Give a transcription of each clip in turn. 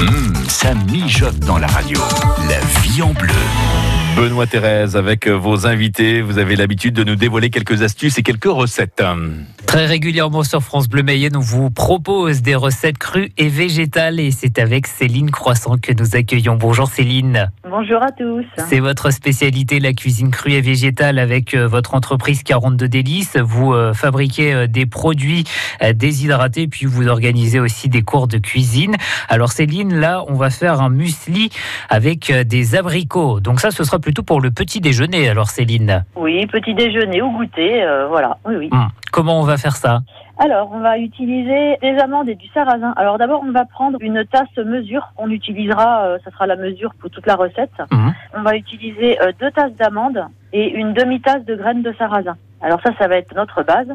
Hum, ça mijote dans la radio. La vie en bleu. Benoît Thérèse, avec vos invités, vous avez l'habitude de nous dévoiler quelques astuces et quelques recettes. Très régulièrement sur France Bleu Mayenne, on vous propose des recettes crues et végétales et c'est avec Céline Croissant que nous accueillons. Bonjour Céline. Bonjour à tous. C'est votre spécialité, la cuisine crue et végétale avec euh, votre entreprise 42 délices. Vous euh, fabriquez euh, des produits déshydratés puis vous organisez aussi des cours de cuisine. Alors Céline, là, on va faire un muesli avec des abricots. Donc ça, ce sera plutôt pour le petit déjeuner. Alors Céline. Oui, petit déjeuner ou goûter, voilà. Oui, oui. Hum. Comment on va faire ça? Alors, on va utiliser des amandes et du sarrasin. Alors d'abord, on va prendre une tasse mesure. On utilisera, euh, ça sera la mesure pour toute la recette. Mhm. On va utiliser euh, deux tasses d'amandes et une demi-tasse de graines de sarrasin. Alors ça, ça va être notre base.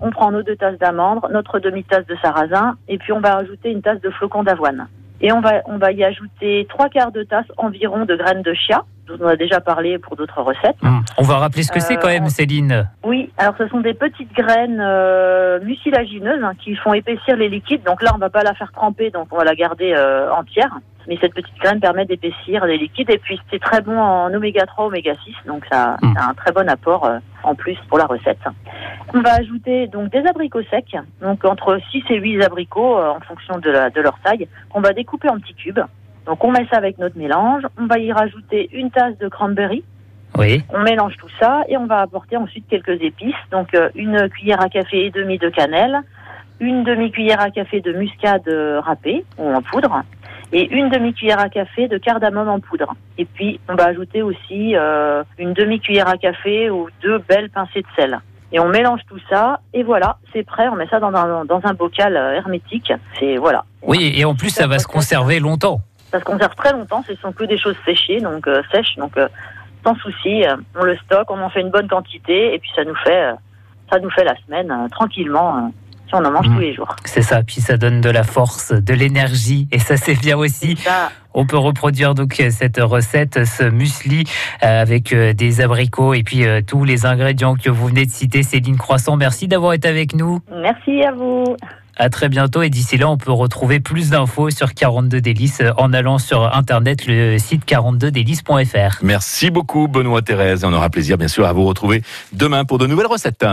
On prend nos deux tasses d'amandes, notre demi-tasse de sarrasin, et puis on va ajouter une tasse de flocons d'avoine. Et on va, on va y ajouter trois quarts de tasse environ de graines de chia, dont on a déjà parlé pour d'autres recettes. Hum. On va rappeler ce que c'est quand même, Euh, Céline. Oui, alors ce sont des petites graines euh, mucilagineuses hein, qui font épaissir les liquides. Donc là, on va pas la faire tremper, donc on va la garder euh, entière. Mais cette petite graine permet d'épaissir les liquides et puis c'est très bon en oméga 3, oméga 6, donc ça, Mm. c'est un très bon apport euh, en plus pour la recette. On va ajouter donc des abricots secs, donc entre 6 et 8 abricots euh, en fonction de, la- de leur taille, qu'on va découper en petits cubes. Donc on met ça avec notre mélange, on va y rajouter une tasse de cranberry, Oui. on mélange tout ça et on va apporter ensuite quelques épices. Donc euh, une cuillère à café et demie de cannelle, une demi-cuillère à café de muscade râpée ou en poudre et une demi-cuillère à café de cardamome en poudre. Et puis on va ajouter aussi euh, une demi-cuillère à café ou deux belles pincées de sel. Et on mélange tout ça et voilà, c'est prêt. On met ça dans un, dans un bocal euh, hermétique. C'est voilà. Oui, et en plus, ça va se conserver longtemps. Ça se conserve très longtemps. Ce sont que des choses séchées, donc euh, sèches, donc euh, sans souci. euh, on le stocke, on en fait une bonne quantité et puis ça nous fait, euh, ça nous fait la semaine tranquillement. Si on en mange Mm. tous les jours. C'est ça, puis ça donne de la force, de l'énergie, et ça c'est bien aussi. On peut reproduire donc cette recette, ce muesli euh, avec euh, des abricots et puis euh, tous les ingrédients que vous venez de citer. Céline Croissant, merci d'avoir été avec nous. merci à vous. À très bientôt et d'ici là, on peut retrouver plus d'infos sur 42 délices en allant sur internet le site 42délices.fr. Merci beaucoup, Benoît Thérèse. Et on aura plaisir, bien sûr, à vous retrouver demain pour de nouvelles recettes.